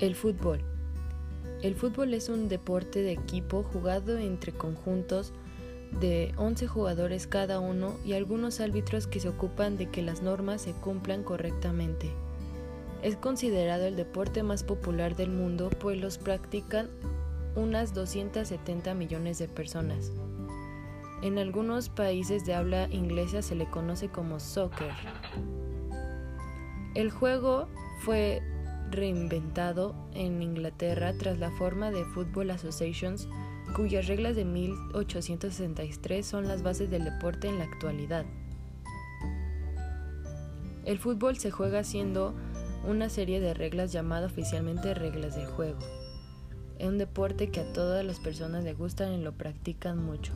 El fútbol. El fútbol es un deporte de equipo jugado entre conjuntos de 11 jugadores cada uno y algunos árbitros que se ocupan de que las normas se cumplan correctamente. Es considerado el deporte más popular del mundo pues los practican unas 270 millones de personas. En algunos países de habla inglesa se le conoce como soccer. El juego fue reinventado en Inglaterra tras la forma de Football Associations, cuyas reglas de 1863 son las bases del deporte en la actualidad. El fútbol se juega haciendo una serie de reglas llamada oficialmente reglas del juego. Es un deporte que a todas las personas le gustan y lo practican mucho.